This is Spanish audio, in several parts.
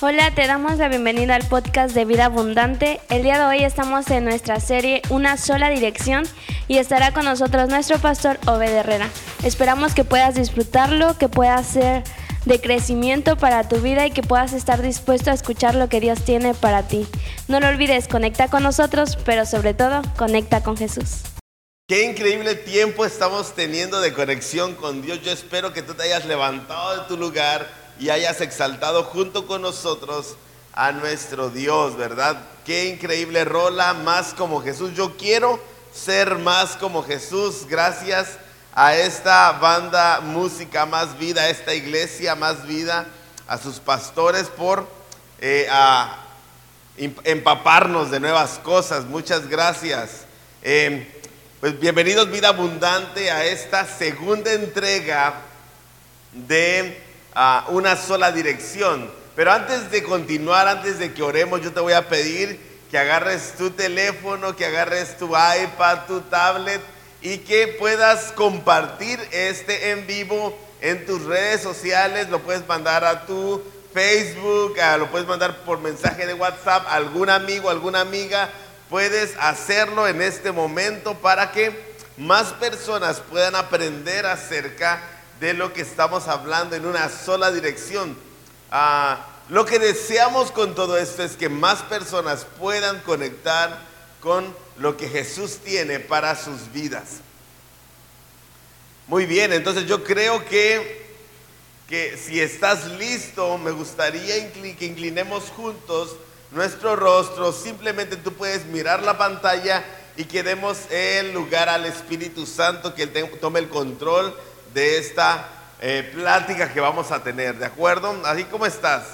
Hola, te damos la bienvenida al podcast de Vida Abundante. El día de hoy estamos en nuestra serie Una sola dirección y estará con nosotros nuestro pastor Obed Herrera. Esperamos que puedas disfrutarlo, que pueda ser de crecimiento para tu vida y que puedas estar dispuesto a escuchar lo que Dios tiene para ti. No lo olvides, conecta con nosotros, pero sobre todo, conecta con Jesús. Qué increíble tiempo estamos teniendo de conexión con Dios. Yo espero que tú te hayas levantado de tu lugar y hayas exaltado junto con nosotros a nuestro Dios, ¿verdad? Qué increíble rola, más como Jesús. Yo quiero ser más como Jesús. Gracias a esta banda Música Más Vida, a esta iglesia Más Vida, a sus pastores por eh, empaparnos de nuevas cosas. Muchas gracias. Eh, pues bienvenidos Vida Abundante a esta segunda entrega de ah, una sola dirección. Pero antes de continuar, antes de que oremos, yo te voy a pedir que agarres tu teléfono, que agarres tu iPad, tu tablet y que puedas compartir este en vivo en tus redes sociales. Lo puedes mandar a tu Facebook, lo puedes mandar por mensaje de WhatsApp a algún amigo, alguna amiga puedes hacerlo en este momento para que más personas puedan aprender acerca de lo que estamos hablando en una sola dirección. Ah, lo que deseamos con todo esto es que más personas puedan conectar con lo que Jesús tiene para sus vidas. Muy bien, entonces yo creo que, que si estás listo, me gustaría que inclinemos juntos nuestro rostro, simplemente tú puedes mirar la pantalla y que demos el lugar al Espíritu Santo que tome el control de esta eh, plática que vamos a tener, ¿de acuerdo? Así como estás.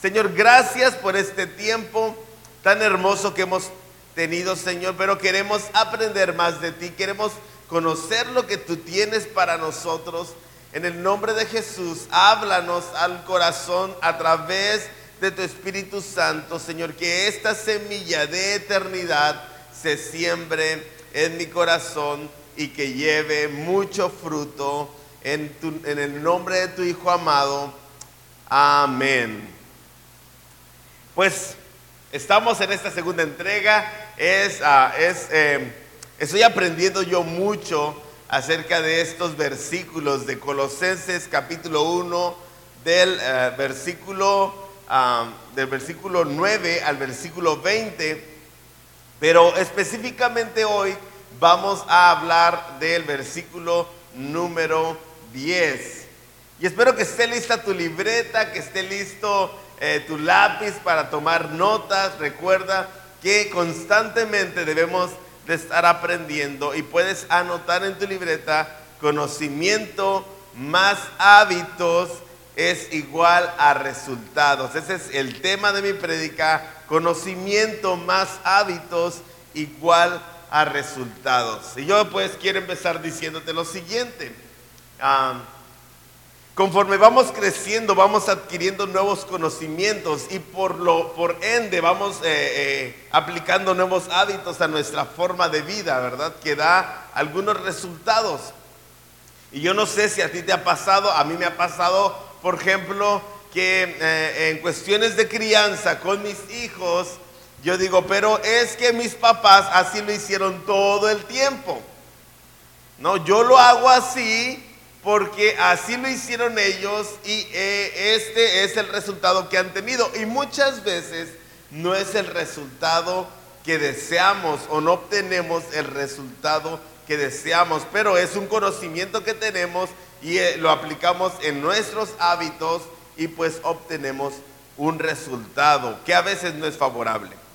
Señor, gracias por este tiempo tan hermoso que hemos tenido, Señor, pero queremos aprender más de ti, queremos conocer lo que tú tienes para nosotros. En el nombre de Jesús, háblanos al corazón a través de de tu Espíritu Santo, Señor, que esta semilla de eternidad se siembre en mi corazón y que lleve mucho fruto en, en el nombre de tu Hijo amado. Amén. Pues estamos en esta segunda entrega. Es, ah, eh, estoy aprendiendo yo mucho acerca de estos versículos de Colosenses capítulo 1 del eh, versículo del versículo 9 al versículo 20, pero específicamente hoy vamos a hablar del versículo número 10. Y espero que esté lista tu libreta, que esté listo eh, tu lápiz para tomar notas. Recuerda que constantemente debemos de estar aprendiendo y puedes anotar en tu libreta conocimiento más hábitos es igual a resultados. Ese es el tema de mi predica, conocimiento más hábitos igual a resultados. Y yo pues quiero empezar diciéndote lo siguiente. conforme vamos creciendo, vamos adquiriendo nuevos conocimientos y por, lo, por ende vamos eh, eh, aplicando nuevos hábitos a nuestra forma de vida, ¿verdad? Que da algunos resultados. Y yo no sé si a ti te ha pasado, a mí me ha pasado por ejemplo, que eh, en cuestiones de crianza con mis hijos, yo digo, pero es que mis papás así lo hicieron todo el tiempo. No, yo lo hago así porque así lo hicieron ellos y eh, este es el resultado que han tenido. Y muchas veces no es el resultado que deseamos o no obtenemos el resultado que deseamos, pero es un conocimiento que tenemos y eh, lo aplicamos en nuestros hábitos y pues obtenemos un resultado que a veces no es favorable.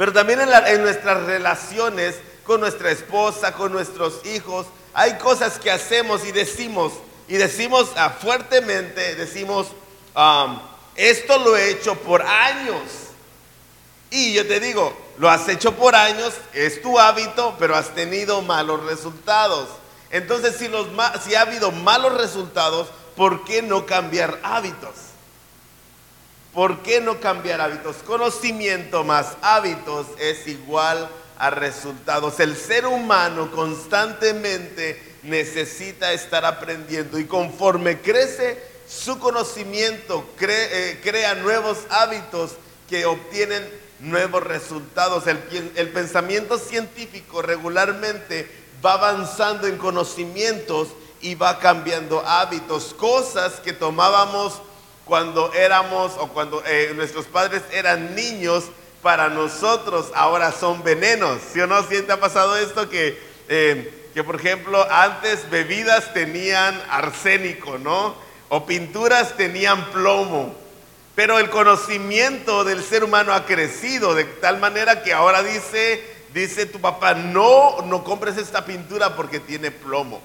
Pero también en, nuestras relaciones con nuestra esposa, con nuestros hijos, hay cosas que hacemos y decimos, y decimos ah, fuertemente, decimos, esto lo he hecho por años. Y yo te digo, lo has hecho por años, es tu hábito, pero has tenido malos resultados. Entonces, si, los, si ha habido malos resultados, ¿por qué no cambiar hábitos? ¿Por qué no cambiar hábitos? Conocimiento más hábitos es igual a resultados. El ser humano constantemente necesita estar aprendiendo y conforme crece su conocimiento eh, crea nuevos hábitos que obtienen nuevos resultados. El, el pensamiento científico regularmente va avanzando en conocimientos y va cambiando hábitos, cosas que tomábamos cuando éramos o cuando eh, nuestros padres eran niños, para nosotros ahora son venenos. ¿Sí o no? ¿Sí te ha pasado esto que, eh, que, por ejemplo, antes bebidas tenían arsénico, ¿no? O pinturas tenían plomo. Pero el conocimiento del ser humano ha crecido de tal manera que ahora dice, dice tu papá, no, no compres esta pintura porque tiene plomo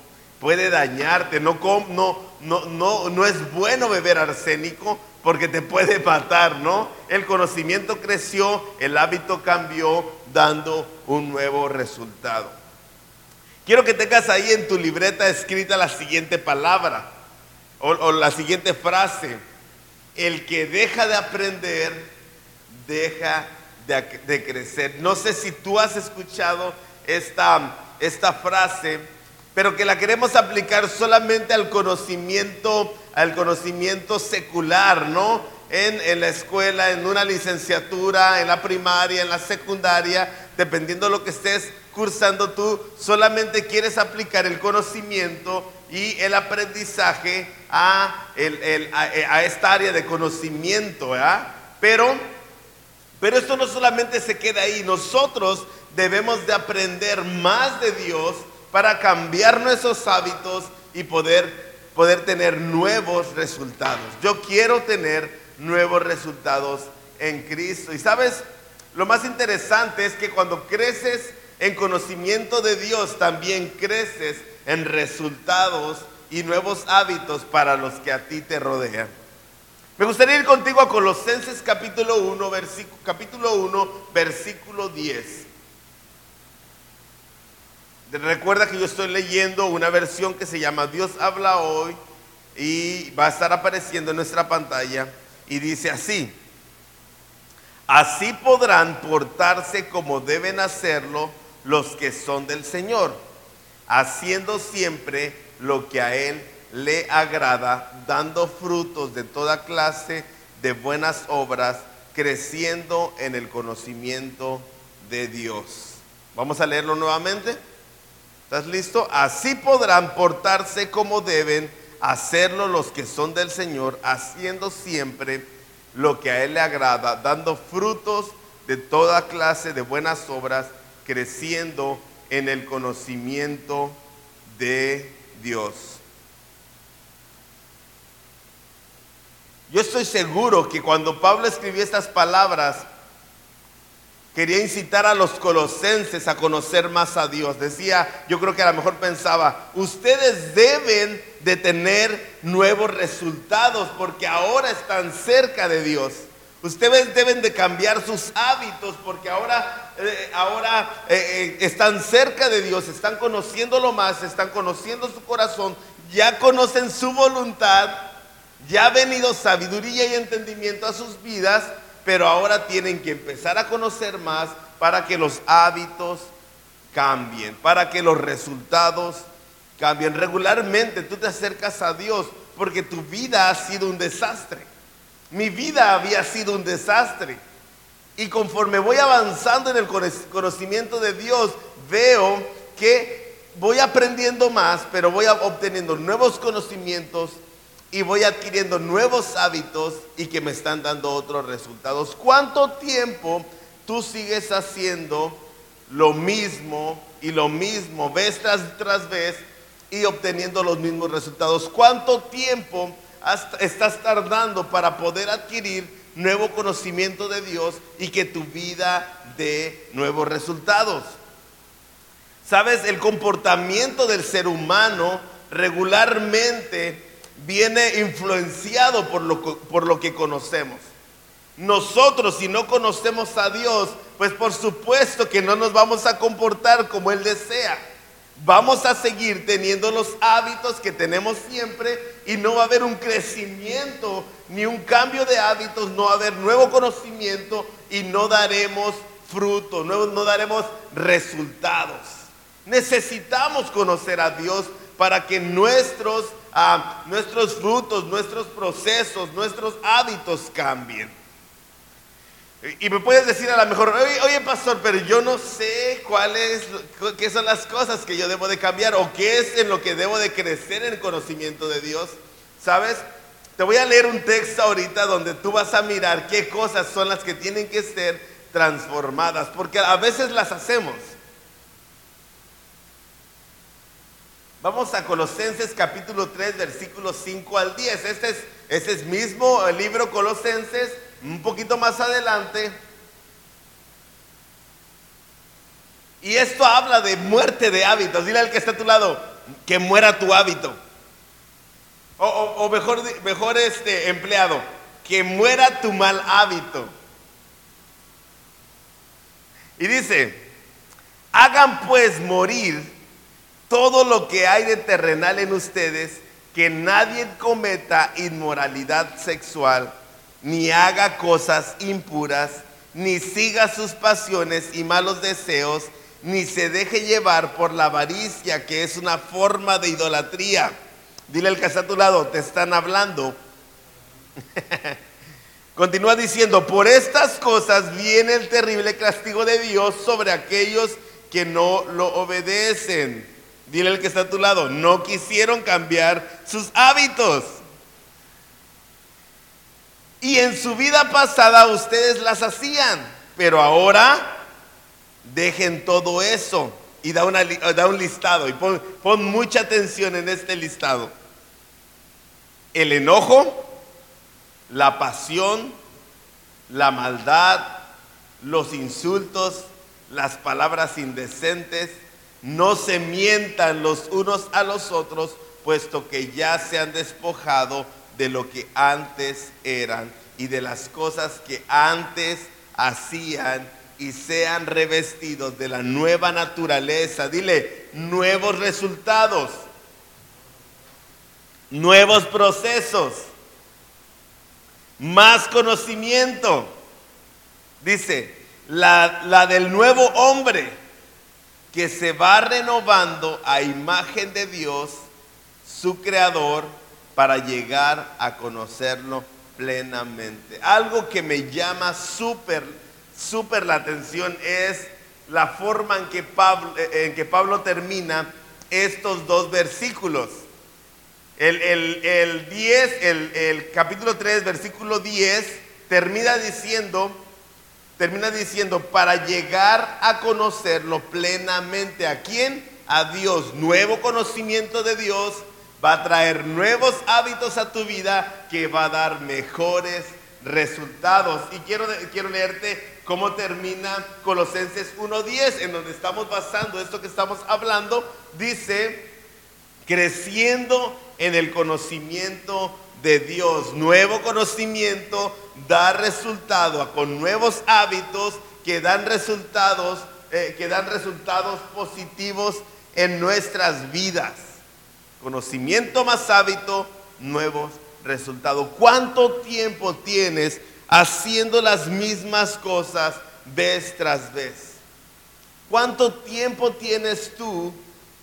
puede dañarte, no, no, no, no, no es bueno beber arsénico porque te puede matar, ¿no? El conocimiento creció, el hábito cambió, dando un nuevo resultado. Quiero que tengas ahí en tu libreta escrita la siguiente palabra o, la siguiente frase. El que deja de aprender, deja de, de, crecer. No sé si tú has escuchado esta, esta frase pero que la queremos aplicar solamente al conocimiento, al conocimiento secular, ¿no? En, la escuela, en una licenciatura, en la primaria, en la secundaria, dependiendo de lo que estés cursando tú, solamente quieres aplicar el conocimiento y el aprendizaje a, a, esta área de conocimiento, ¿verdad? Pero, pero esto no solamente se queda ahí, nosotros debemos de aprender más de Dios, para cambiar nuestros hábitos y poder, poder tener nuevos resultados. Yo quiero tener nuevos resultados en Cristo. Y sabes, lo más interesante es que cuando creces en conocimiento de Dios, también creces en resultados y nuevos hábitos para los que a ti te rodean. Me gustaría ir contigo a Colosenses capítulo 1, versículo, capítulo 1, versículo 10. Recuerda que yo estoy leyendo una versión que se llama Dios habla hoy y va a estar apareciendo en nuestra pantalla y dice así, así podrán portarse como deben hacerlo los que son del Señor, haciendo siempre lo que a Él le agrada, dando frutos de toda clase de buenas obras, creciendo en el conocimiento de Dios. Vamos a leerlo nuevamente. ¿Estás listo? Así podrán portarse como deben hacerlo los que son del Señor, haciendo siempre lo que a Él le agrada, dando frutos de toda clase de buenas obras, creciendo en el conocimiento de Dios. Yo estoy seguro que cuando Pablo escribió estas palabras, Quería incitar a los colosenses a conocer más a Dios. Decía, yo creo que a lo mejor pensaba, ustedes deben de tener nuevos resultados porque ahora están cerca de Dios. Ustedes deben de cambiar sus hábitos porque ahora, eh, ahora eh, eh, están cerca de Dios, están conociéndolo más, están conociendo su corazón, ya conocen su voluntad, ya ha venido sabiduría y entendimiento a sus vidas pero ahora tienen que empezar a conocer más para que los hábitos cambien, para que los resultados cambien. Regularmente tú te acercas a Dios porque tu vida ha sido un desastre. Mi vida había sido un desastre. Y conforme voy avanzando en el conocimiento de Dios, veo que voy aprendiendo más, pero voy obteniendo nuevos conocimientos y voy adquiriendo nuevos hábitos y que me están dando otros resultados. ¿Cuánto tiempo tú sigues haciendo lo mismo y lo mismo, vez tras, vez, y obteniendo los mismos resultados? ¿Cuánto tiempo estás tardando para poder adquirir nuevo conocimiento de Dios y que tu vida dé nuevos resultados? Sabes, el comportamiento del ser humano regularmente viene influenciado por lo, por lo que conocemos. Nosotros, si no conocemos a Dios, pues por supuesto que no nos vamos a comportar como Él desea. Vamos a seguir teniendo los hábitos que tenemos siempre y no va a haber un crecimiento ni un cambio de hábitos, no va a haber nuevo conocimiento y no daremos fruto, no, no daremos resultados. Necesitamos conocer a Dios para que nuestros ah, nuestros frutos, nuestros procesos, nuestros hábitos cambien. Y me puedes decir a lo mejor, oye, pastor, pero yo no sé cuáles, qué son las cosas que yo debo de cambiar o qué es en lo que debo de crecer en el conocimiento de Dios. ¿Sabes? Te voy a leer un texto ahorita donde tú vas a mirar qué cosas son las que tienen que ser transformadas, porque a veces las hacemos. Vamos a Colosenses capítulo 3, versículos 5 al 10. Este es, este es mismo el libro Colosenses un poquito más adelante. Y esto habla de muerte de hábitos. Dile al que está a tu lado, que muera tu hábito. O, mejor, mejor este empleado, que muera tu mal hábito. Y dice, hagan pues morir todo lo que hay de terrenal en ustedes, que nadie cometa inmoralidad sexual ni haga cosas impuras, ni siga sus pasiones y malos deseos, ni se deje llevar por la avaricia, que es una forma de idolatría. Dile al que está a tu lado, te están hablando. Continúa diciendo, por estas cosas viene el terrible castigo de Dios sobre aquellos que no lo obedecen. Dile al que está a tu lado, no quisieron cambiar sus hábitos. Y en su vida pasada ustedes las hacían, pero ahora dejen todo eso y da, da un listado y pon mucha atención en este listado. El enojo, la pasión, la maldad, los insultos, las palabras indecentes, no se mientan los unos a los otros, puesto que ya se han despojado de lo que antes eran y de las cosas que antes hacían y sean revestidos de la nueva naturaleza. Dile, nuevos resultados, nuevos procesos, más conocimiento. Dice, la, la del nuevo hombre que se va renovando a imagen de Dios, su creador, para llegar a conocerlo plenamente. Algo que me llama súper, súper la atención es la forma en que, Pablo, eh, termina estos dos versículos. El, el, 10, el, el, capítulo 3, versículo 10, termina diciendo, termina diciendo, para llegar a conocerlo plenamente. ¿A quién? A Dios. Nuevo conocimiento de Dios va a traer nuevos hábitos a tu vida que va a dar mejores resultados. Y quiero, quiero leerte cómo termina Colosenses 1.10, en donde estamos basando esto que estamos hablando. Dice, creciendo en el conocimiento de Dios. Nuevo conocimiento da resultado con nuevos hábitos que dan resultados, eh, que dan resultados positivos en nuestras vidas. Conocimiento más hábito, nuevos resultados. ¿Cuánto tiempo tienes haciendo las mismas cosas vez tras vez? ¿Cuánto tiempo tienes tú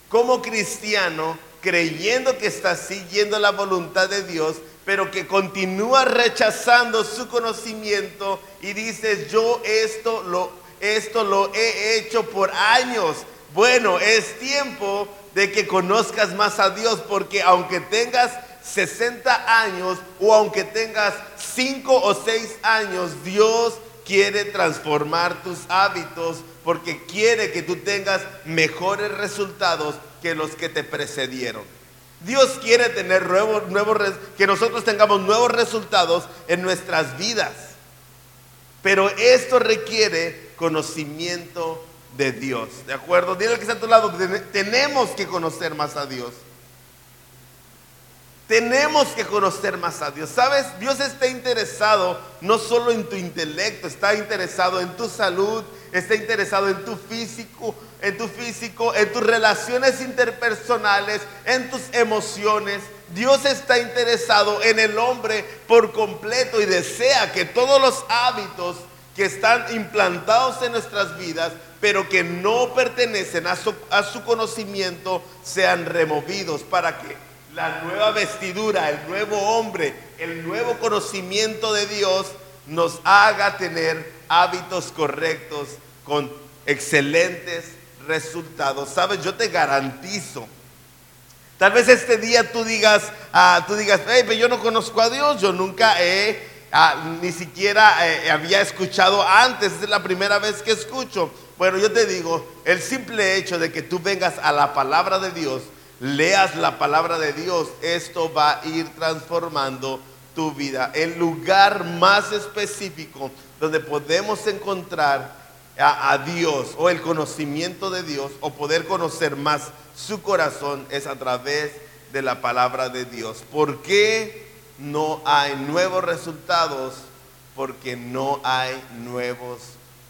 como cristiano creyendo que estás siguiendo la voluntad de Dios, pero que continúa rechazando su conocimiento y dices, yo esto lo, esto lo he hecho por años? Bueno, es tiempo de que conozcas más a Dios, porque aunque tengas 60 años o aunque tengas 5 o 6 años, Dios quiere transformar tus hábitos porque quiere que tú tengas mejores resultados que los que te precedieron. Dios quiere tener nuevos, nuevos, que nosotros tengamos nuevos resultados en nuestras vidas. Pero esto requiere conocimiento de Dios. ¿De acuerdo? Dile que está a tu lado, tenemos que conocer más a Dios. Tenemos que conocer más a Dios. ¿Sabes? Dios está interesado no solo en tu intelecto, está interesado en tu salud, está interesado en tu físico, en tu físico, en tus relaciones interpersonales, en tus emociones. Dios está interesado en el hombre por completo y desea que todos los hábitos que están implantados en nuestras vidas pero que no pertenecen a su, conocimiento sean removidos para que la nueva vestidura, el nuevo hombre, el nuevo conocimiento de Dios nos haga tener hábitos correctos con excelentes resultados. Sabes, yo te garantizo. Tal vez este día tú digas, ah, tú digas, hey, pero yo no conozco a Dios, yo nunca he, ah, ni siquiera eh, había escuchado antes, es la primera vez que escucho. Bueno, yo te digo, el simple hecho de que tú vengas a la palabra de Dios, leas la palabra de Dios, esto va a ir transformando tu vida. El lugar más específico donde podemos encontrar a, Dios o el conocimiento de Dios o poder conocer más su corazón es a través de la palabra de Dios. ¿Por qué no hay nuevos resultados? Porque no hay nuevos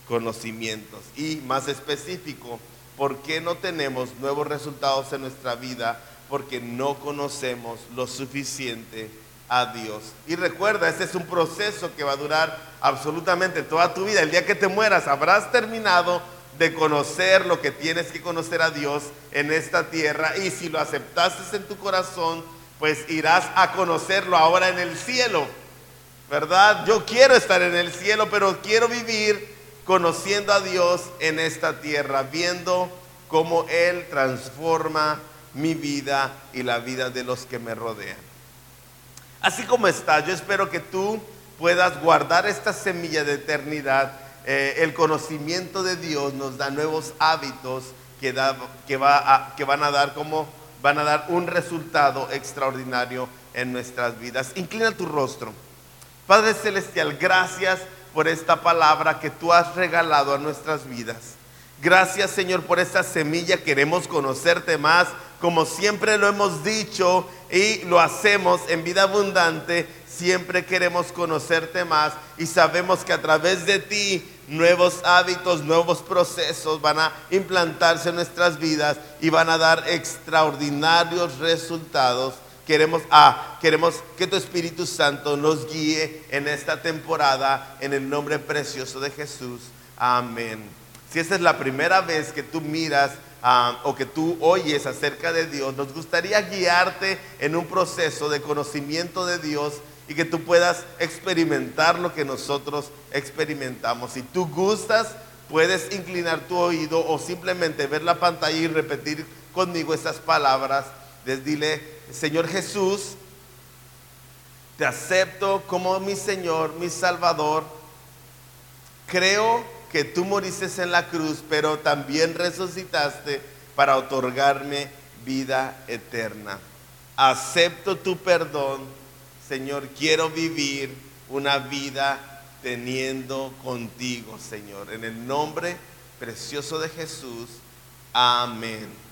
conocimientos. Y más específico, ¿por qué no tenemos nuevos resultados en nuestra vida? Porque no conocemos lo suficiente a. Y recuerda, este es un proceso que va a durar absolutamente toda tu vida. El día que te mueras habrás terminado de conocer lo que tienes que conocer a Dios en esta tierra. Y si lo aceptaste en tu corazón, pues irás a conocerlo ahora en el cielo. ¿Verdad? Yo quiero estar en el cielo, pero quiero vivir conociendo a Dios en esta tierra, viendo cómo Él transforma mi vida y la vida de los que me rodean. Así como está, yo espero que tú puedas guardar esta semilla de eternidad. Eh, el conocimiento de Dios nos da nuevos hábitos que, va que van a dar como van a dar un resultado extraordinario en nuestras vidas. Inclina tu rostro. Padre Celestial, gracias por esta palabra que tú has regalado a nuestras vidas. Gracias Señor por esta semilla. Queremos conocerte más, como siempre lo hemos dicho y lo hacemos en vida abundante. Siempre queremos conocerte más y sabemos que a través de ti nuevos hábitos, nuevos procesos van a implantarse en nuestras vidas y van a dar extraordinarios resultados. Queremos, ah, queremos que tu Espíritu Santo nos guíe en esta temporada en el nombre precioso de Jesús. Amén. Si esta es la primera vez que tú miras ah, o que tú oyes acerca de Dios, nos gustaría guiarte en un proceso de conocimiento de Dios y que tú puedas experimentar lo que nosotros experimentamos. Si tú gustas, puedes inclinar tu oído o simplemente ver la pantalla y repetir conmigo estas palabras. Les dile, Señor Jesús, te acepto como mi Señor, mi Salvador. Creo que tú moriste en la cruz, pero también resucitaste para otorgarme vida eterna. Acepto tu perdón, Señor, quiero vivir una vida teniendo contigo, Señor. En el nombre precioso de Jesús, amén.